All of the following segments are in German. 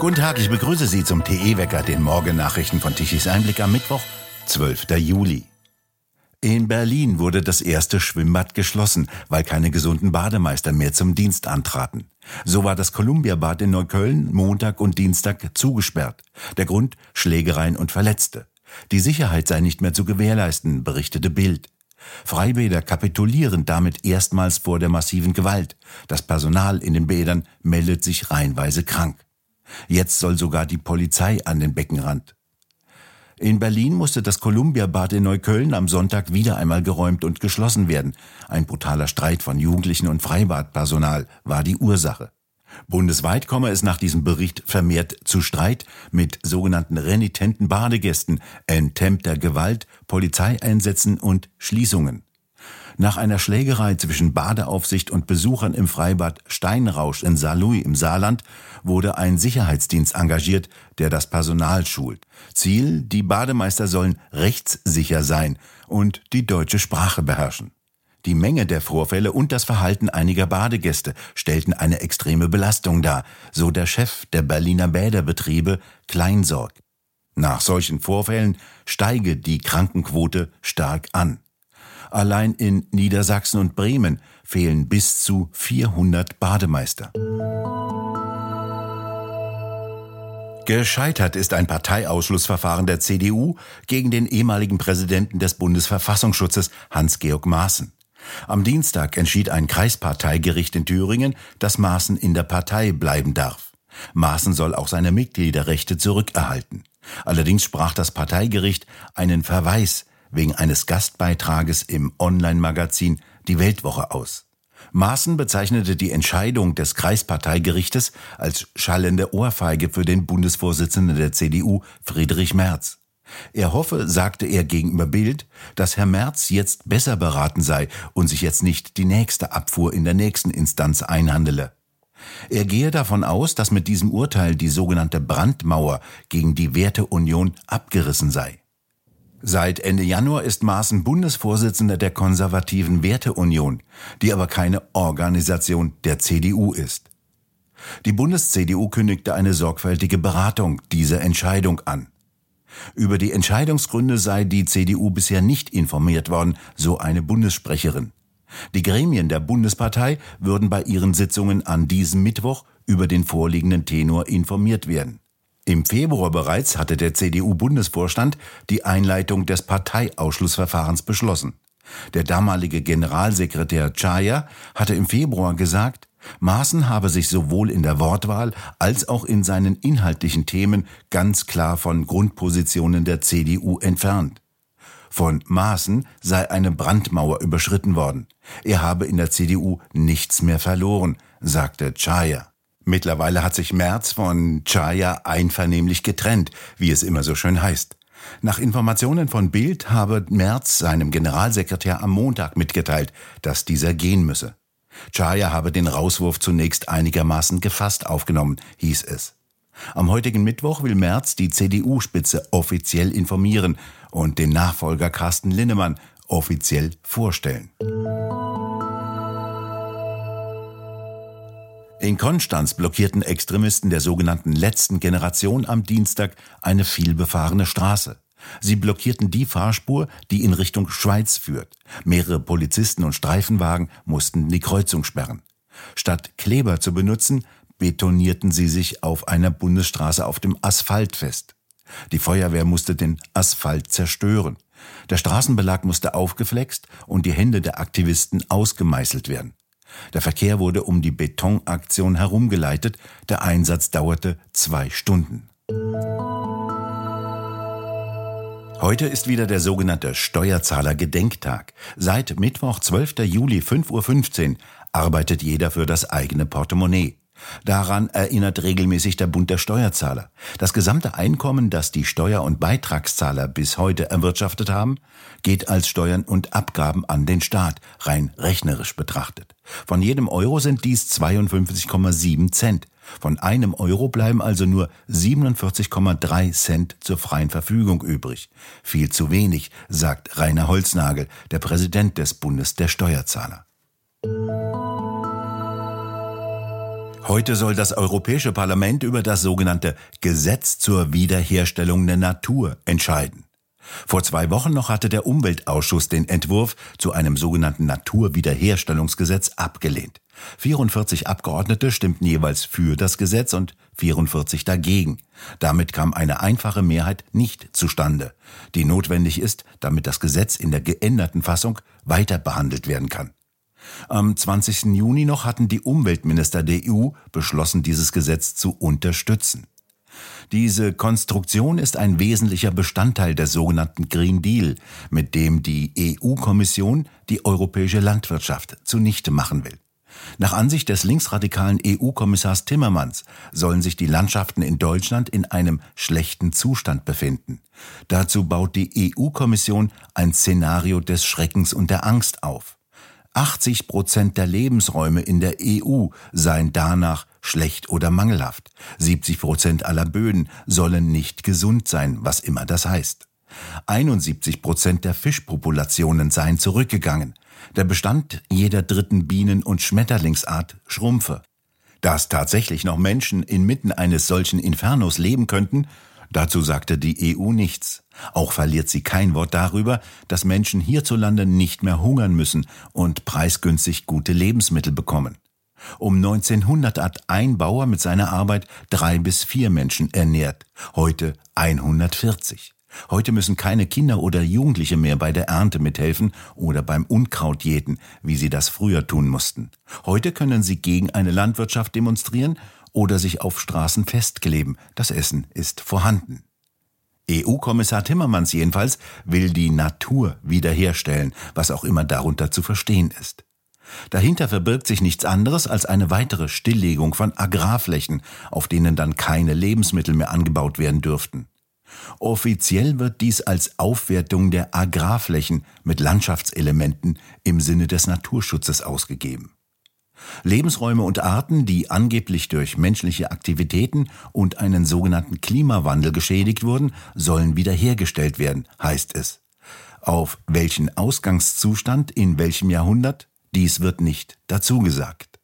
Guten Tag, ich begrüße Sie zum TE-Wecker, den Morgennachrichten von Tichys Einblick am Mittwoch, 12. Juli. In Berlin wurde das erste Schwimmbad geschlossen, weil keine gesunden Bademeister mehr zum Dienst antraten. So war das Columbia-Bad in Neukölln Montag und Dienstag zugesperrt. Der Grund Schlägereien und Verletzte. Die Sicherheit sei nicht mehr zu gewährleisten, berichtete Bild. Freibäder kapitulieren damit erstmals vor der massiven Gewalt. Das Personal in den Bädern meldet sich reihenweise krank. Jetzt soll sogar die Polizei an den Beckenrand. In Berlin musste das Columbia-Bad in Neukölln am Sonntag wieder einmal geräumt und geschlossen werden. Ein brutaler Streit von Jugendlichen und Freibadpersonal war die Ursache. Bundesweit komme es nach diesem Bericht vermehrt zu Streit mit sogenannten renitenten Badegästen, enthemmter Gewalt, Polizeieinsätzen und Schließungen. Nach einer Schlägerei zwischen Badeaufsicht und Besuchern im Freibad Steinrausch in Saarlouis im Saarland wurde ein Sicherheitsdienst engagiert, der das Personal schult. Ziel, die Bademeister sollen rechtssicher sein und die deutsche Sprache beherrschen. Die Menge der Vorfälle und das Verhalten einiger Badegäste stellten eine extreme Belastung dar, so der Chef der Berliner Bäderbetriebe Kleinsorg. Nach solchen Vorfällen steige die Krankenquote stark an. Allein in Niedersachsen und Bremen fehlen bis zu 400 Bademeister. Gescheitert ist ein Parteiausschlussverfahren der CDU gegen den ehemaligen Präsidenten des Bundesverfassungsschutzes Hans-Georg Maaßen. Am Dienstag entschied ein Kreisparteigericht in Thüringen, dass Maaßen in der Partei bleiben darf. Maaßen soll auch seine Mitgliederrechte zurückerhalten. Allerdings sprach das Parteigericht einen Verweis wegen eines Gastbeitrages im Online-Magazin Die Weltwoche aus. Maaßen bezeichnete die Entscheidung des Kreisparteigerichtes als schallende Ohrfeige für den Bundesvorsitzenden der CDU, Friedrich Merz. Er hoffe, sagte er gegenüber Bild, dass Herr Merz jetzt besser beraten sei und sich jetzt nicht die nächste Abfuhr in der nächsten Instanz einhandele. Er gehe davon aus, dass mit diesem Urteil die sogenannte Brandmauer gegen die Werteunion abgerissen sei. Seit Ende Januar ist Maaßen Bundesvorsitzender der konservativen Werteunion, die aber keine Organisation der CDU ist. Die Bundes-CDU kündigte eine sorgfältige Beratung dieser Entscheidung an. Über die Entscheidungsgründe sei die CDU bisher nicht informiert worden, so eine Bundessprecherin. Die Gremien der Bundespartei würden bei ihren Sitzungen an diesem Mittwoch über den vorliegenden Tenor informiert werden. Im Februar bereits hatte der CDU-Bundesvorstand die Einleitung des Parteiausschlussverfahrens beschlossen. Der damalige Generalsekretär Chaya hatte im Februar gesagt, Maaßen habe sich sowohl in der Wortwahl als auch in seinen inhaltlichen Themen ganz klar von Grundpositionen der CDU entfernt. Von Maaßen sei eine Brandmauer überschritten worden. Er habe in der CDU nichts mehr verloren, sagte Chaya. Mittlerweile hat sich Merz von Chaya einvernehmlich getrennt, wie es immer so schön heißt. Nach Informationen von Bild habe Merz seinem Generalsekretär am Montag mitgeteilt, dass dieser gehen müsse. Chaya habe den Rauswurf zunächst einigermaßen gefasst aufgenommen, hieß es. Am heutigen Mittwoch will Merz die CDU-Spitze offiziell informieren und den Nachfolger Carsten Linnemann offiziell vorstellen. In Konstanz blockierten Extremisten der sogenannten letzten Generation am Dienstag eine vielbefahrene Straße. Sie blockierten die Fahrspur, die in Richtung Schweiz führt. Mehrere Polizisten und Streifenwagen mussten die Kreuzung sperren. Statt Kleber zu benutzen, betonierten sie sich auf einer Bundesstraße auf dem Asphalt fest. Die Feuerwehr musste den Asphalt zerstören. Der Straßenbelag musste aufgeflext und die Hände der Aktivisten ausgemeißelt werden. Der Verkehr wurde um die Betonaktion herumgeleitet. Der Einsatz dauerte zwei Stunden. Heute ist wieder der sogenannte Steuerzahler-Gedenktag. Seit Mittwoch, 12. Juli, 5.15 Uhr arbeitet jeder für das eigene Portemonnaie. Daran erinnert regelmäßig der Bund der Steuerzahler. Das gesamte Einkommen, das die Steuer- und Beitragszahler bis heute erwirtschaftet haben, geht als Steuern und Abgaben an den Staat, rein rechnerisch betrachtet. Von jedem Euro sind dies 52,7 Cent. Von einem Euro bleiben also nur 47,3 Cent zur freien Verfügung übrig. Viel zu wenig, sagt Rainer Holznagel, der Präsident des Bundes der Steuerzahler. Heute soll das Europäische Parlament über das sogenannte Gesetz zur Wiederherstellung der Natur entscheiden. Vor zwei Wochen noch hatte der Umweltausschuss den Entwurf zu einem sogenannten Naturwiederherstellungsgesetz abgelehnt. 44 Abgeordnete stimmten jeweils für das Gesetz und 44 dagegen. Damit kam eine einfache Mehrheit nicht zustande, die notwendig ist, damit das Gesetz in der geänderten Fassung weiter behandelt werden kann. Am 20. Juni noch hatten die Umweltminister der EU beschlossen, dieses Gesetz zu unterstützen. Diese Konstruktion ist ein wesentlicher Bestandteil des sogenannten Green Deal, mit dem die EU-Kommission die europäische Landwirtschaft zunichte machen will. Nach Ansicht des linksradikalen EU-Kommissars Timmermans sollen sich die Landschaften in Deutschland in einem schlechten Zustand befinden. Dazu baut die EU-Kommission ein Szenario des Schreckens und der Angst auf. 80 Prozent der Lebensräume in der EU seien danach schlecht oder mangelhaft. 70 Prozent aller Böden sollen nicht gesund sein, was immer das heißt. 71 Prozent der Fischpopulationen seien zurückgegangen. Der Bestand jeder dritten Bienen- und Schmetterlingsart schrumpfe. Dass tatsächlich noch Menschen inmitten eines solchen Infernos leben könnten, dazu sagte die EU nichts. Auch verliert sie kein Wort darüber, dass Menschen hierzulande nicht mehr hungern müssen und preisgünstig gute Lebensmittel bekommen. Um 1900 hat ein Bauer mit seiner Arbeit drei bis vier Menschen ernährt, heute 140. Heute müssen keine Kinder oder Jugendliche mehr bei der Ernte mithelfen oder beim Unkrautjäten, wie sie das früher tun mussten. Heute können sie gegen eine Landwirtschaft demonstrieren oder sich auf Straßen festkleben. Das Essen ist vorhanden. EU-Kommissar Timmermans jedenfalls will die Natur wiederherstellen, was auch immer darunter zu verstehen ist. Dahinter verbirgt sich nichts anderes als eine weitere Stilllegung von Agrarflächen, auf denen dann keine Lebensmittel mehr angebaut werden dürften. Offiziell wird dies als Aufwertung der Agrarflächen mit Landschaftselementen im Sinne des Naturschutzes ausgegeben. Lebensräume und Arten, die angeblich durch menschliche Aktivitäten und einen sogenannten Klimawandel geschädigt wurden, sollen wiederhergestellt werden, heißt es. Auf welchen Ausgangszustand in welchem Jahrhundert? Dies wird nicht dazu gesagt.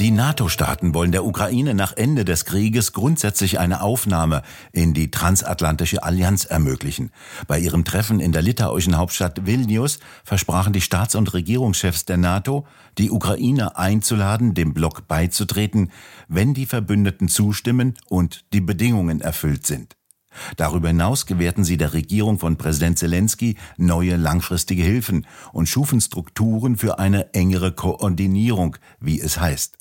Die NATO-Staaten wollen der Ukraine nach Ende des Krieges grundsätzlich eine Aufnahme in die transatlantische Allianz ermöglichen. Bei ihrem Treffen in der litauischen Hauptstadt Vilnius versprachen die Staats- und Regierungschefs der NATO, die Ukraine einzuladen, dem Block beizutreten, wenn die Verbündeten zustimmen und die Bedingungen erfüllt sind. Darüber hinaus gewährten sie der Regierung von Präsident Zelensky neue langfristige Hilfen und schufen Strukturen für eine engere Koordinierung, wie es heißt.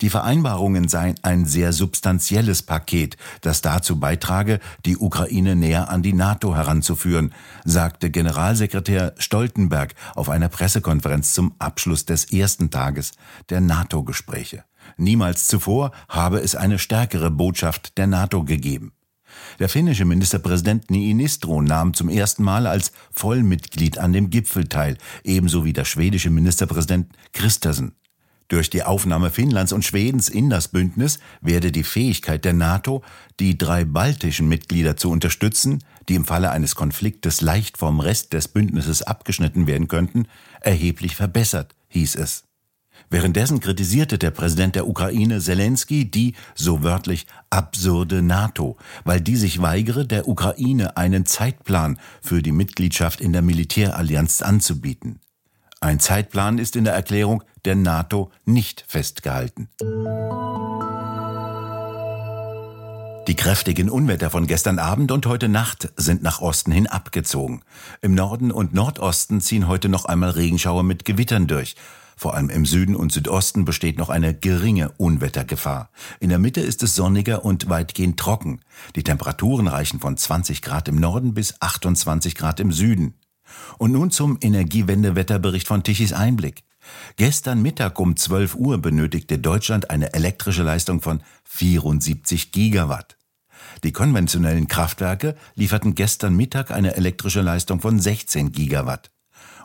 Die Vereinbarungen seien ein sehr substanzielles Paket, das dazu beitrage, die Ukraine näher an die NATO heranzuführen, sagte Generalsekretär Stoltenberg auf einer Pressekonferenz zum Abschluss des ersten Tages der NATO-Gespräche. Niemals zuvor habe es eine stärkere Botschaft der NATO gegeben. Der finnische Ministerpräsident Niinistro nahm zum ersten Mal als Vollmitglied an dem Gipfel teil, ebenso wie der schwedische Ministerpräsident Christensen. Durch die Aufnahme Finnlands und Schwedens in das Bündnis werde die Fähigkeit der NATO, die drei baltischen Mitglieder zu unterstützen, die im Falle eines Konfliktes leicht vom Rest des Bündnisses abgeschnitten werden könnten, erheblich verbessert, hieß es. Währenddessen kritisierte der Präsident der Ukraine Zelensky die, so wörtlich, absurde NATO, weil die sich weigere, der Ukraine einen Zeitplan für die Mitgliedschaft in der Militärallianz anzubieten. Ein Zeitplan ist in der Erklärung der NATO nicht festgehalten. Die kräftigen Unwetter von gestern Abend und heute Nacht sind nach Osten hin abgezogen. Im Norden und Nordosten ziehen heute noch einmal Regenschauer mit Gewittern durch. Vor allem im Süden und Südosten besteht noch eine geringe Unwettergefahr. In der Mitte ist es sonniger und weitgehend trocken. Die Temperaturen reichen von 20 Grad im Norden bis 28 Grad im Süden. Und nun zum Energiewendewetterbericht von Tichys Einblick. Gestern Mittag um 12 Uhr benötigte Deutschland eine elektrische Leistung von 74 Gigawatt. Die konventionellen Kraftwerke lieferten gestern Mittag eine elektrische Leistung von 16 Gigawatt.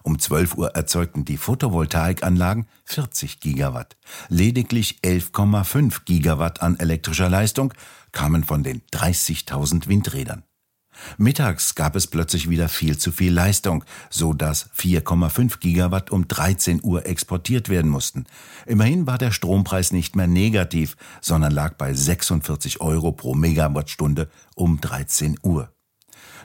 Um 12 Uhr erzeugten die Photovoltaikanlagen 40 Gigawatt. Lediglich 11,5 Gigawatt an elektrischer Leistung kamen von den 30.000 Windrädern. Mittags gab es plötzlich wieder viel zu viel Leistung, so dass 4,5 Gigawatt um 13 Uhr exportiert werden mussten. Immerhin war der Strompreis nicht mehr negativ, sondern lag bei 46 Euro pro Megawattstunde um 13 Uhr.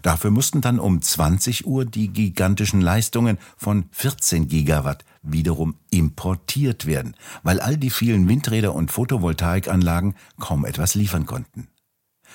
Dafür mussten dann um 20 Uhr die gigantischen Leistungen von 14 Gigawatt wiederum importiert werden, weil all die vielen Windräder und Photovoltaikanlagen kaum etwas liefern konnten.